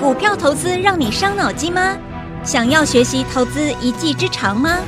股票投资让你伤脑筋吗？想要学习投资一技之长吗？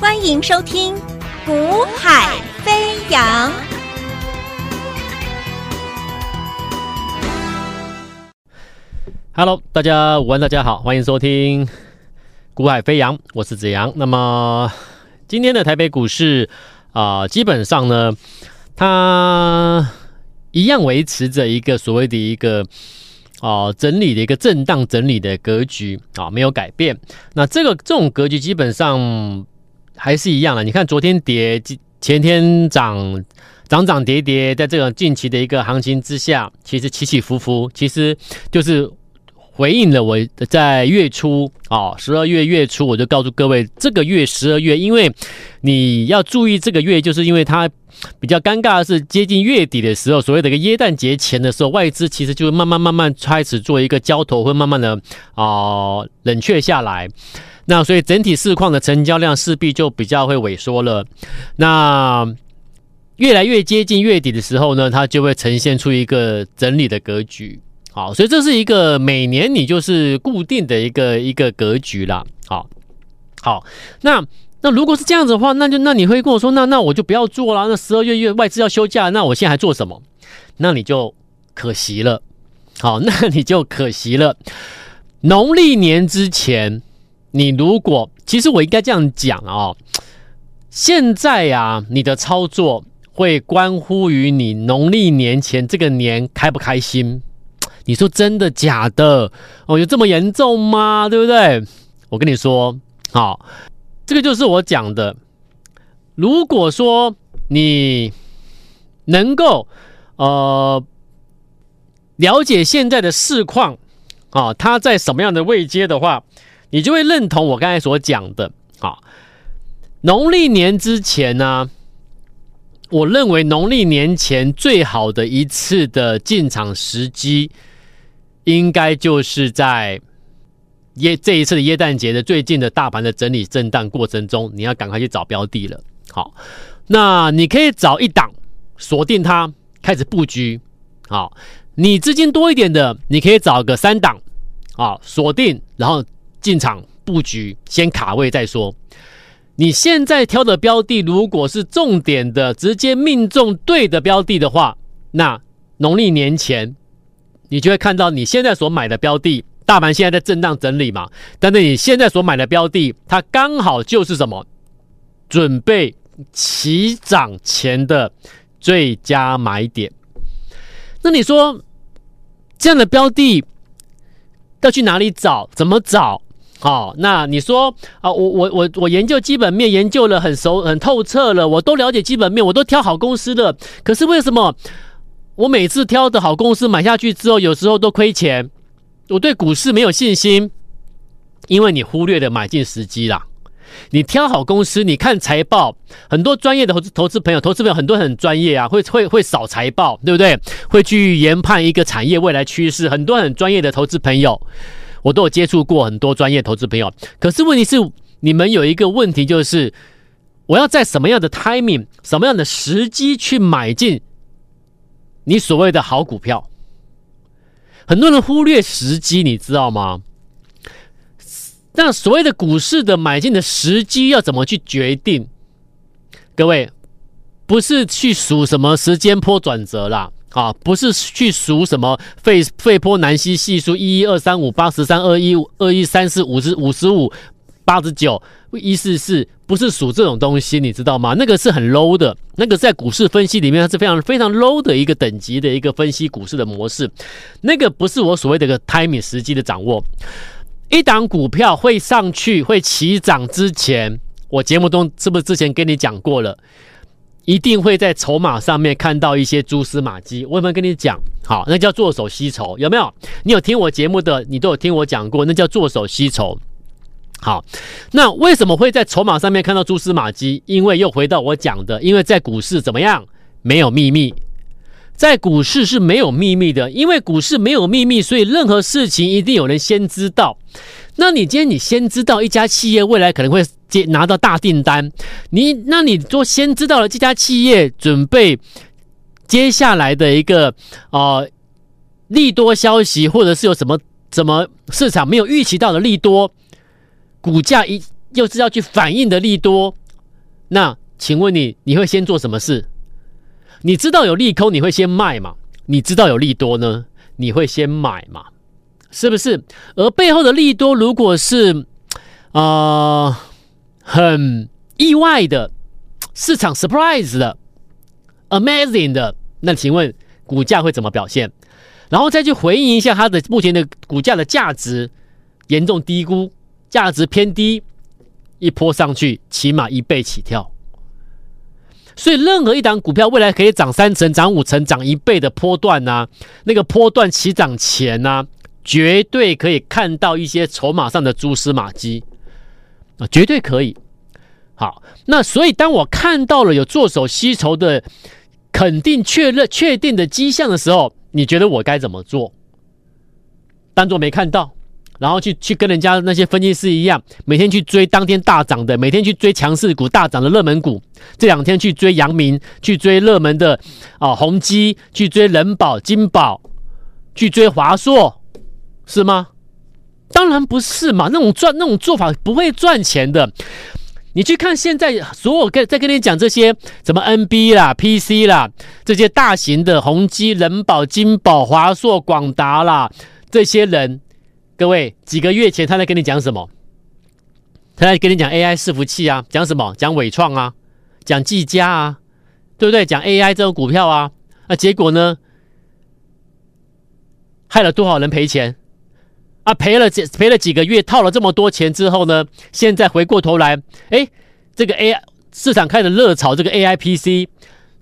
欢迎收听《股海飞扬》。Hello，大家午安，大家好，欢迎收听《股海飞扬》，我是子阳。那么今天的台北股市啊、基本上呢，它一样维持着一个所谓的一个。哦，整理的一个震荡整理的格局啊，没有改变。那这个这种格局基本上还是一样的。你看，昨天跌，前天涨，涨涨跌跌，在这种近期的一个行情之下，其实起起伏伏，其实就是。回应了我在月初啊，十二月月初，我就告诉各位，这个月十二月，因为你要注意这个月，就是因为它比较尴尬的是接近月底的时候，所谓的一个耶诞节前的时候，外资其实就会慢慢慢慢开始做一个交投，会慢慢的啊、冷却下来。那所以整体市况的成交量势必就比较会萎缩了。那越来越接近月底的时候呢，它就会呈现出一个整理的格局。好，所以这是一个每年你就是固定的一个一个格局啦。好，好，那那如果是这样子的话，那就那你会跟我说，那那我就不要做了。那十二月月外资要休假，那我现在还做什么？那你就可惜了。好，那你就可惜了。农历年之前，你如果其实我应该这样讲啊、哦，现在、啊，你的操作会关乎于你农历年前这个年开不开心。你说真的假的？哦，有这么严重吗？对不对？我跟你说，好，这个就是我讲的。如果说你能够呃了解现在的市况啊，它在什么样的位阶的话，你就会认同我刚才所讲的。啊，农历年之前呢，我认为农历年前最好的一次的进场时机。应该就是在耶这一次的耶诞节的最近的大盘的整理震荡过程中，你要赶快去找标的了。好，那你可以找一档锁定它，开始布局。好，你资金多一点的，你可以找个三档啊锁定，然后进场布局，先卡位再说。你现在挑的标的，如果是重点的，直接命中对的标的的话，那农历年前。你就会看到你现在所买的标的，大盘现在在震荡整理嘛，但是你现在所买的标的，它刚好就是什么？准备起涨前的最佳买点。那你说这样的标的要去哪里找？怎么找？好，那你说啊，我我我我研究基本面研究了很熟很透彻了，我都了解基本面，我都挑好公司了，可是为什么？我每次挑的好公司买下去之后，有时候都亏钱。我对股市没有信心，因为你忽略了买进时机啦。你挑好公司，你看财报，很多专业的投资投资朋友，投资朋友很多很专业啊，会会会扫财报，对不对？会去研判一个产业未来趋势，很多很专业的投资朋友，我都有接触过很多专业投资朋友。可是问题是，你们有一个问题，就是我要在什么样的 timing，什么样的时机去买进？你所谓的好股票，很多人忽略时机，你知道吗？那所谓的股市的买进的时机要怎么去决定？各位，不是去数什么时间波转折啦，啊，不是去数什么费费波南西系数一一二三五八十三二一二一三四五十五十五八十九。一四四不是数这种东西，你知道吗？那个是很 low 的，那个在股市分析里面它是非常非常 low 的一个等级的一个分析股市的模式。那个不是我所谓的一个 timing 时机的掌握。一档股票会上去会起涨之前，我节目中是不是之前跟你讲过了？一定会在筹码上面看到一些蛛丝马迹。我有没有跟你讲？好，那叫做手吸筹，有没有？你有听我节目的，你都有听我讲过，那叫做手吸筹。好，那为什么会在筹码上面看到蛛丝马迹？因为又回到我讲的，因为在股市怎么样？没有秘密，在股市是没有秘密的，因为股市没有秘密，所以任何事情一定有人先知道。那你今天你先知道一家企业未来可能会接拿到大订单，你那你说先知道了这家企业准备接下来的一个呃利多消息，或者是有什么？怎么市场没有预期到的利多，股价一又是要去反映的利多，那请问你你会先做什么事？你知道有利空，你会先卖吗？你知道有利多呢，你会先买吗？是不是？而背后的利多，如果是啊、呃、很意外的，市场 surprise 的，amazing 的，那请问股价会怎么表现？然后再去回应一下它的目前的股价的价值严重低估，价值偏低，一波上去起码一倍起跳。所以，任何一档股票未来可以涨三成、涨五成、涨一倍的波段呐、啊，那个波段起涨前呐、啊，绝对可以看到一些筹码上的蛛丝马迹啊，绝对可以。好，那所以当我看到了有做手吸筹的肯定确认、确定的迹象的时候，你觉得我该怎么做？当做没看到。然后去去跟人家那些分析师一样，每天去追当天大涨的，每天去追强势股大涨的热门股。这两天去追阳明，去追热门的啊宏基，去追人保、金宝，去追华硕，是吗？当然不是嘛，那种赚那种做法不会赚钱的。你去看现在所有跟在跟你讲这些什么 NB 啦、PC 啦，这些大型的宏基、人保、金宝、华硕、广达啦，这些人。各位，几个月前他在跟你讲什么？他在跟你讲 AI 伺服器啊，讲什么？讲伟创啊，讲技嘉啊，对不对？讲 AI 这种股票啊，那结果呢？害了多少人赔钱啊？赔了几赔了几个月，套了这么多钱之后呢？现在回过头来，哎，这个 AI 市场开始热炒这个 AI PC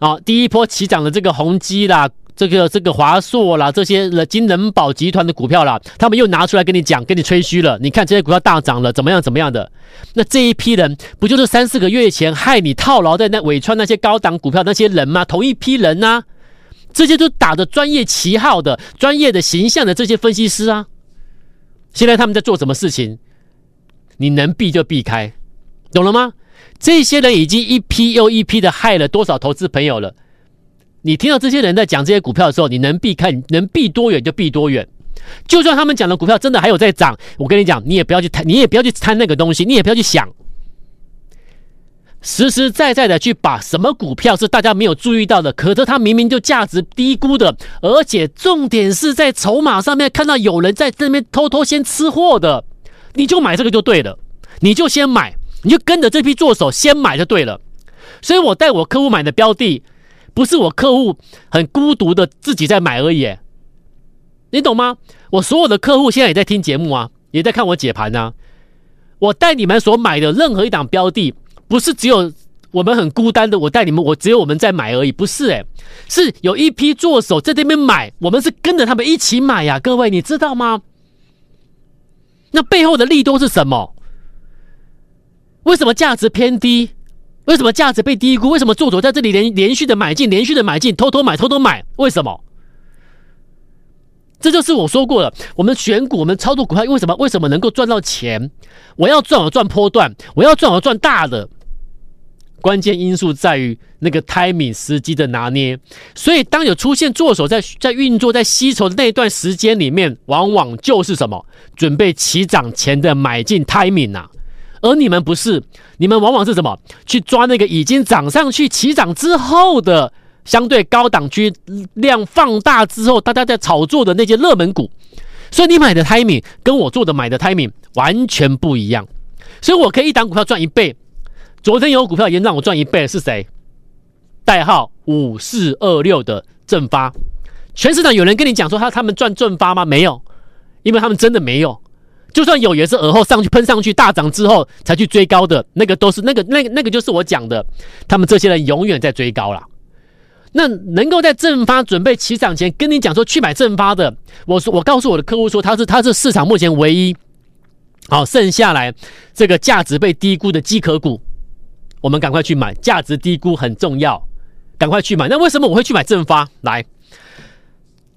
啊，第一波起涨的这个宏基啦。这个这个华硕啦，这些金仁宝集团的股票啦，他们又拿出来跟你讲，跟你吹嘘了。你看这些股票大涨了，怎么样怎么样的？那这一批人不就是三四个月前害你套牢在那伟创那些高档股票那些人吗？同一批人呐、这些都打着专业旗号的、专业的形象的这些分析师啊。现在他们在做什么事情？你能避就避开，懂了吗？这些人已经一批又一批的害了多少投资朋友了？你听到这些人在讲这些股票的时候，你能避开，能避多远就避多远。就算他们讲的股票真的还有在涨，我跟你讲，你也不要去贪，你也不要去贪那个东西，你也不要去想。实实在在的去把什么股票是大家没有注意到的，可是它明明就价值低估的，而且重点是在筹码上面看到有人在这边偷偷先吃货的，你就买这个就对了，你就先买，你就跟着这批做手先买就对了。所以我带我客户买的标的。不是我客户很孤独的自己在买而已，你懂吗？我所有的客户现在也在听节目啊，也在看我解盘啊。我带你们所买的任何一档标的，不是只有我们很孤单的，我带你们，我只有我们在买而已，不是诶，是有一批做手在这边买，我们是跟着他们一起买呀，各位你知道吗？那背后的利多是什么？为什么价值偏低？为什么价值被低估？为什么做手在这里连连续的买进，连续的买进，偷偷买，偷偷买？为什么？这就是我说过了，我们选股，我们操作股票，为什么？为什么能够赚到钱？我要赚，我赚波段；我要赚，我赚大的。关键因素在于那个 timing 时机的拿捏。所以，当有出现做手在在运作、在吸筹的那一段时间里面，往往就是什么？准备起涨前的买进 timing 呐、啊。而你们不是，你们往往是什么？去抓那个已经涨上去、起涨之后的相对高档区量放大之后，大家在炒作的那些热门股。所以你买的 timing 跟我做的买的 timing 完全不一样。所以我可以一档股票赚一倍。昨天有股票已经让我赚一倍，是谁？代号五四二六的正发。全市场有人跟你讲说他他们赚正发吗？没有，因为他们真的没有。就算有，也是耳后上去喷上去大涨之后才去追高的，那个都是那个那个那个就是我讲的，他们这些人永远在追高了。那能够在正发准备起涨前跟你讲说去买正发的，我说我告诉我的客户说他是他是市场目前唯一好剩下来这个价值被低估的机壳股，我们赶快去买，价值低估很重要，赶快去买。那为什么我会去买正发？来。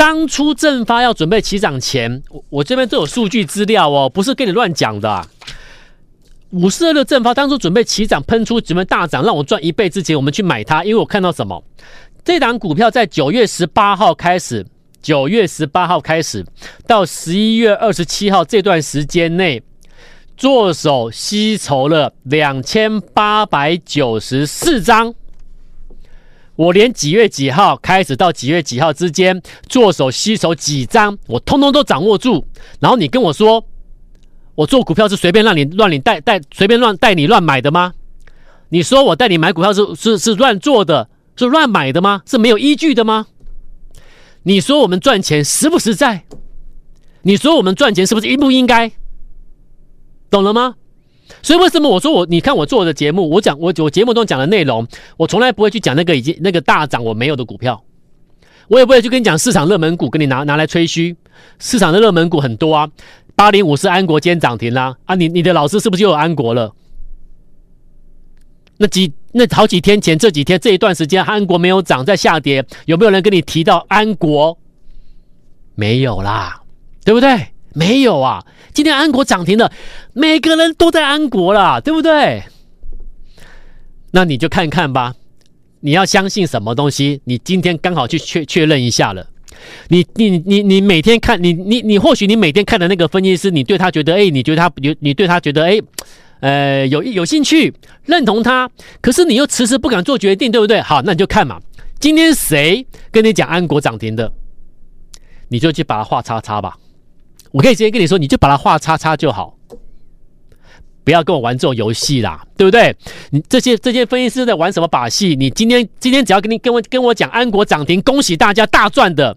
当初正发要准备起涨前，我我这边都有数据资料哦，不是跟你乱讲的啊。五四二六正发当初准备起涨喷出准备大涨，让我赚一倍之前，我们去买它，因为我看到什么？这档股票在九月十八号开始九月十八号开始到十一月二十七号这段时间内，做手吸筹了两千八百九十四张。我连几月几号开始到几月几号之间做手吸手几张，我通通都掌握住。然后你跟我说，我做股票是随便让你乱你带带随便乱带你乱买的吗？你说我带你买股票是是是乱做的，是乱买的吗？是没有依据的吗？你说我们赚钱实不实在？你说我们赚钱是不是应不应该？懂了吗？所以为什么我说我你看我做的节目，我讲我我节目中讲的内容，我从来不会去讲那个已经那个大涨我没有的股票，我也不会去跟你讲市场热门股，跟你拿拿来吹嘘。市场的热门股很多啊，八零五四安国今天涨停啦啊，你你的老师是不是又有安国了？那几那好几天前这几天这一段时间安国没有涨，在下跌，有没有人跟你提到安国？没有啦，对不对？没有啊。今天安国涨停了，每个人都在安国啦，对不对？那你就看看吧，你要相信什么东西？你今天刚好去确确认一下了。你你你你每天看你你你或许你每天看的那个分析师，你对他觉得哎，你觉得他你你对他觉得哎，呃有有兴趣认同他，可是你又迟迟不敢做决定，对不对？好，那你就看嘛，今天谁跟你讲安国涨停的，你就去把它画叉叉吧。我可以直接跟你说，你就把它画叉叉就好，不要跟我玩这种游戏啦，对不对？你这些这些分析师在玩什么把戏？你今天今天只要跟你跟我跟我讲安国涨停，恭喜大家大赚的，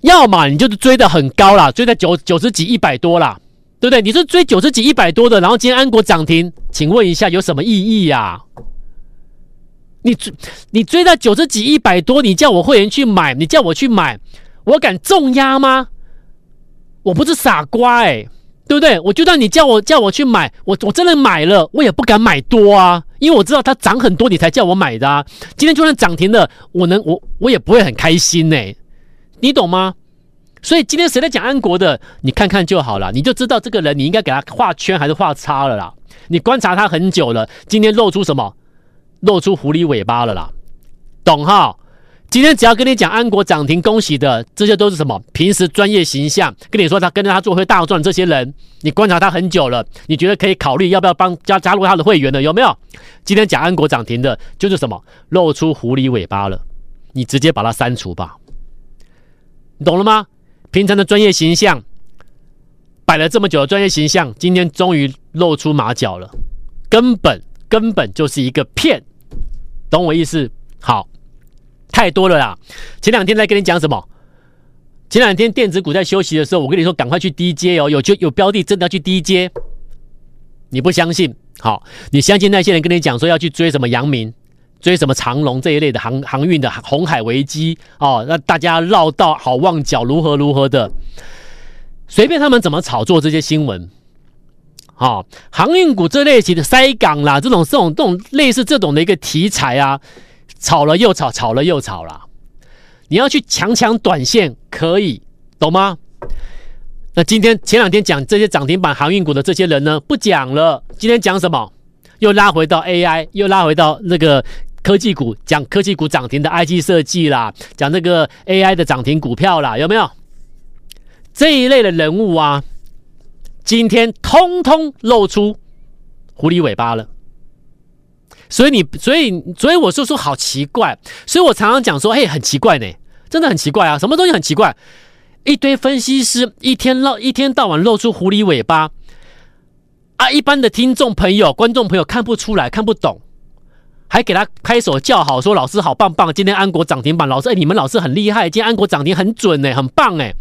要么你就是追的很高啦，追在九九十几一百多啦，对不对？你说追九十几一百多的，然后今天安国涨停，请问一下有什么意义呀？你追你追到九十几一百多，你叫我会员去买，你叫我去买，我敢重压吗？我不是傻瓜哎、对不对？我就算你叫我叫我去买，我我真的买了，我也不敢买多啊，因为我知道它涨很多，你才叫我买的。今天就算涨停了，我能我我也不会很开心呢、你懂吗？所以今天谁在讲安国的，你看看就好了，你就知道这个人你应该给他画圈还是画叉了啦。你观察他很久了，今天露出什么？露出狐狸尾巴了啦，懂哈？今天只要跟你讲安国涨停，恭喜的，这些都是什么？平时专业形象，跟你说他跟着他做会大赚，这些人你观察他很久了，你觉得可以考虑要不要帮加加入他的会员的，有没有？今天讲安国涨停的，就是什么？露出狐狸尾巴了，你直接把它删除吧，你懂了吗？平常的专业形象，摆了这么久的专业形象，今天终于露出马脚了，根本根本就是一个骗，懂我意思？好。太多了啦！前两天在跟你讲什么？前两天电子股在休息的时候，我跟你说赶快去低接哦，有就有标的真的要去低接。你不相信？好，你相信那些人跟你讲说要去追什么阳明、追什么长荣这一类的航航运的红海危机哦，那大家绕道好望角如何如何的，随便他们怎么炒作这些新闻。好、航运股这类型的塞港啦，这种这种这种类似这种的一个题材啊。炒了又炒，炒了又炒了。你要去抢抢短线可以，懂吗？那今天前两天讲这些涨停板航运股的这些人呢，不讲了。今天讲什么？又拉回到 AI，又拉回到那个科技股，讲科技股涨停的 IG 设计啦，讲那个 AI 的涨停股票啦，有没有？这一类的人物啊，今天通通露出狐狸尾巴了。所以你，所以，所以我就说好奇怪，所以我常常讲说，嘿，很奇怪呢，真的很奇怪啊，什么东西很奇怪？一堆分析师一天露一天到晚露出狐狸尾巴啊，一般的听众朋友、观众朋友看不出来、看不懂，还给他拍手叫好，说老师好棒棒，今天安国涨停板，老师哎，你们老师很厉害，今天安国涨停很准呢，很棒哎，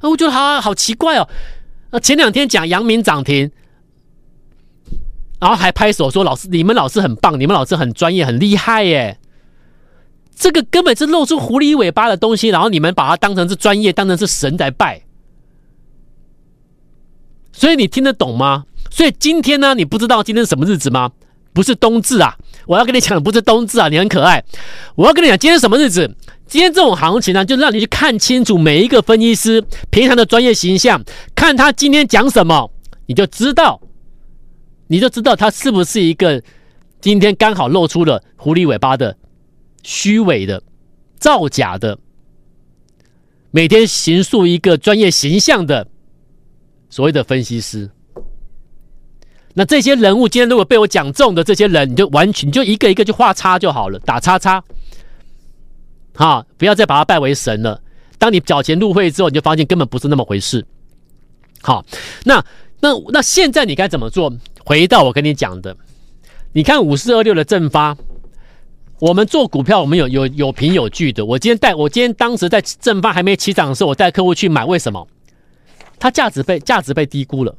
啊，我觉得他好奇怪哦，啊，前两天讲阳明涨停。然后还拍手说：“老师，你们老师很棒，你们老师很专业，很厉害耶！这个根本是露出狐狸尾巴的东西，然后你们把它当成是专业，当成是神在拜。所以你听得懂吗？所以今天呢，你不知道今天是什么日子吗？不是冬至啊！我要跟你讲的不是冬至啊，你很可爱。我要跟你讲，今天什么日子？今天这种行情呢，就让你去看清楚每一个分析师平常的专业形象，看他今天讲什么，你就知道。”你就知道他是不是一个今天刚好露出了狐狸尾巴的虚伪的造假的每天形塑一个专业形象的所谓的分析师。那这些人物今天如果被我讲中的这些人，你就完全你就一个一个去画叉就好了，打叉叉。好，不要再把他拜为神了。当你缴钱入会之后，你就发现根本不是那么回事。好，那那那现在你该怎么做？回到我跟你讲的，你看五四二六的正发，我们做股票，我们有有有凭有据的。我今天带我今天当时在正发还没起涨的时候，我带客户去买，为什么？它价值被价值被低估了。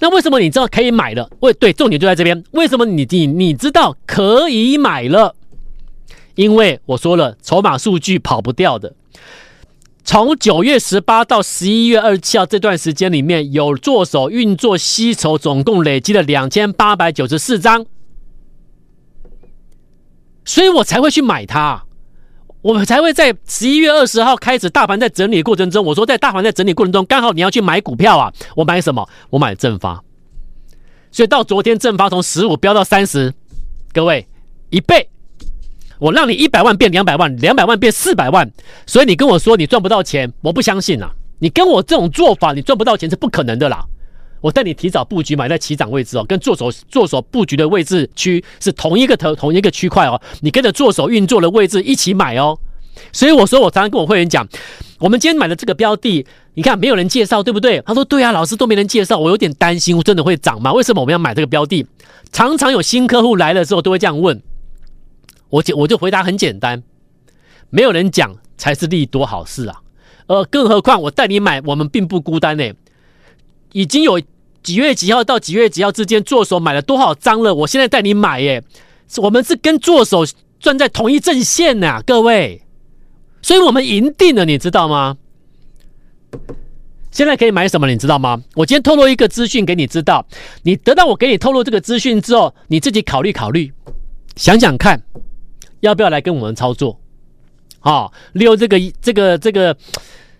那为什么你知道可以买了？为对，重点就在这边。为什么你你你知道可以买了？因为我说了，筹码数据跑不掉的。从九月十八到十一月二十七号这段时间里面，有做手运作吸筹，总共累积了两千八百九十四张，所以我才会去买它。我们才会在十一月二十号开始，大盘在整理的过程中，我说在大盘在整理过程中，刚好你要去买股票啊，我买什么？我买正发，所以到昨天正发从十五飙到三十，各位一倍，我让你一百万变两百万，两百万变四百万，所以你跟我说你赚不到钱，我不相信呐，你跟我这种做法，你赚不到钱是不可能的啦。我带你提早布局买在起涨位置哦，跟做手做手布局的位置区是同一个头同一个区块哦，你跟着做手运作的位置一起买哦。所以我说我常常跟我会员讲，我们今天买的这个标的，你看没有人介绍对不对？他说对啊，老师都没人介绍，我有点担心，我真的会涨吗？为什么我们要买这个标的？常常有新客户来的时候都会这样问，我就我就回答很简单，没有人讲才是利多好事啊。呃，更何况我带你买，我们并不孤单呢。已经有几月几号到几月几号之间做手买了多少张了？我现在带你买耶，我们是跟做手站在同一阵线呐，各位，所以我们赢定了，你知道吗？现在可以买什么？你知道吗？我今天透露一个资讯给你知道，你得到我给你透露这个资讯之后，你自己考虑考虑，想想看，要不要来跟我们操作？好，利用这个这个这个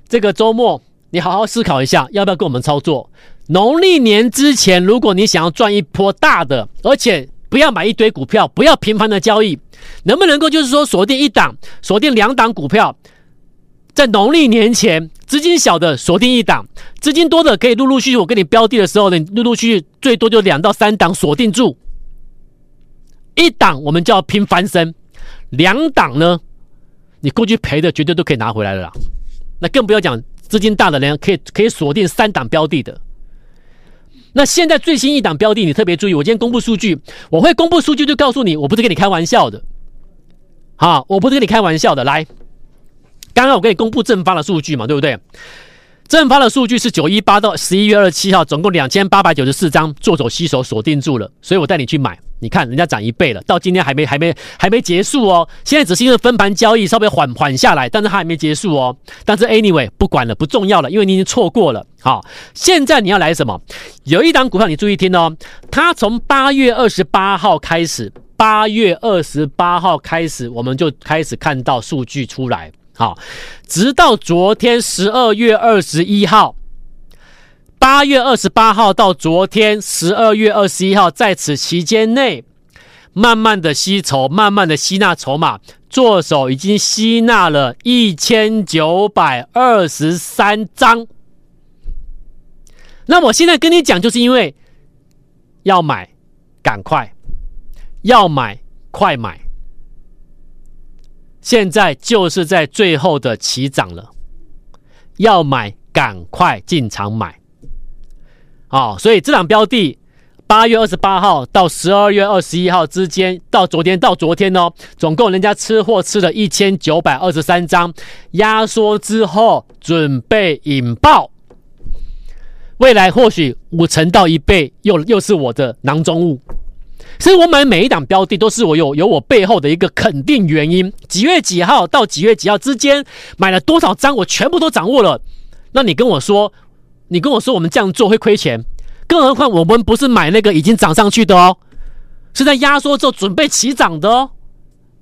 这个周末。你好好思考一下，要不要跟我们操作？农历年之前，如果你想要赚一波大的，而且不要买一堆股票，不要频繁的交易，能不能够就是说锁定一档、锁定两档股票，在农历年前，资金小的锁定一档，资金多的可以陆陆续续我给你标的的时候呢，陆陆续续最多就两到三档锁定住，一档我们叫拼翻身，两档呢，你过去赔的绝对都可以拿回来了啦，那更不要讲。资金大的人可以可以锁定三档标的的。那现在最新一档标的，你特别注意，我今天公布数据，我会公布数据就告诉你，我不是跟你开玩笑的。好，我不是跟你开玩笑的。来，刚刚我给你公布正发的数据嘛，对不对？正发的数据是九一八到十一月二十七号，总共两千八百九十四张做手吸手锁定住了，所以我带你去买。你看人家涨一倍了，到今天还没还没还没结束哦。现在只是因为分盘交易稍微缓缓下来，但是它还没结束哦。但是 anyway 不管了，不重要了，因为你已经错过了。好，现在你要来什么？有一档股票你注意听哦，它从八月二十八号开始，八月二十八号开始我们就开始看到数据出来。好，直到昨天十二月二十一号，八月二十八号到昨天十二月二十一号，在此期间内，慢慢的吸筹，慢慢的吸纳筹码，做手已经吸纳了一千九百二十三张。那我现在跟你讲，就是因为要买，赶快，要买，快买。现在就是在最后的起涨了，要买赶快进场买，好、哦，所以这档标的八月二十八号到十二月二十一号之间，到昨天到昨天哦，总共人家吃货吃了一千九百二十三张，压缩之后准备引爆，未来或许五成到一倍又又是我的囊中物。所以我买每一档标的都是我有有我背后的一个肯定原因，几月几号到几月几号之间买了多少张，我全部都掌握了。那你跟我说，你跟我说我们这样做会亏钱，更何况我们不是买那个已经涨上去的哦，是在压缩之后准备起涨的哦，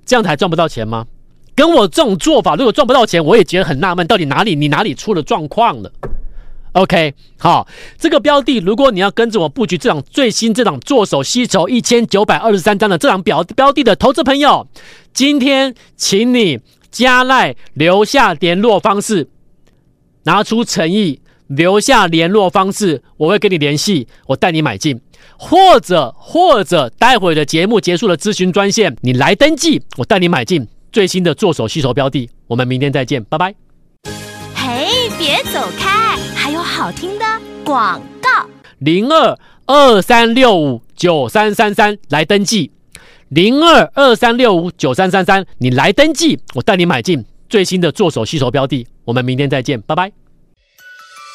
这样才赚不到钱吗？跟我这种做法，如果赚不到钱，我也觉得很纳闷，到底哪里你哪里出了状况了？OK，好，这个标的，如果你要跟着我布局这档最新这档做手吸筹一千九百二十三张的这档标标的的投资朋友，今天请你加赖留下联络方式，拿出诚意，留下联络方式，我会跟你联系，我带你买进。或者或者，待会的节目结束了咨询专线，你来登记，我带你买进最新的做手吸筹标的。我们明天再见，拜拜。嘿，别走开，还有好听的广告。零二二三六五九三三三来登记，零二二三六五九三三三，你来登记，我带你买进最新的做手吸筹标的。我们明天再见，拜拜。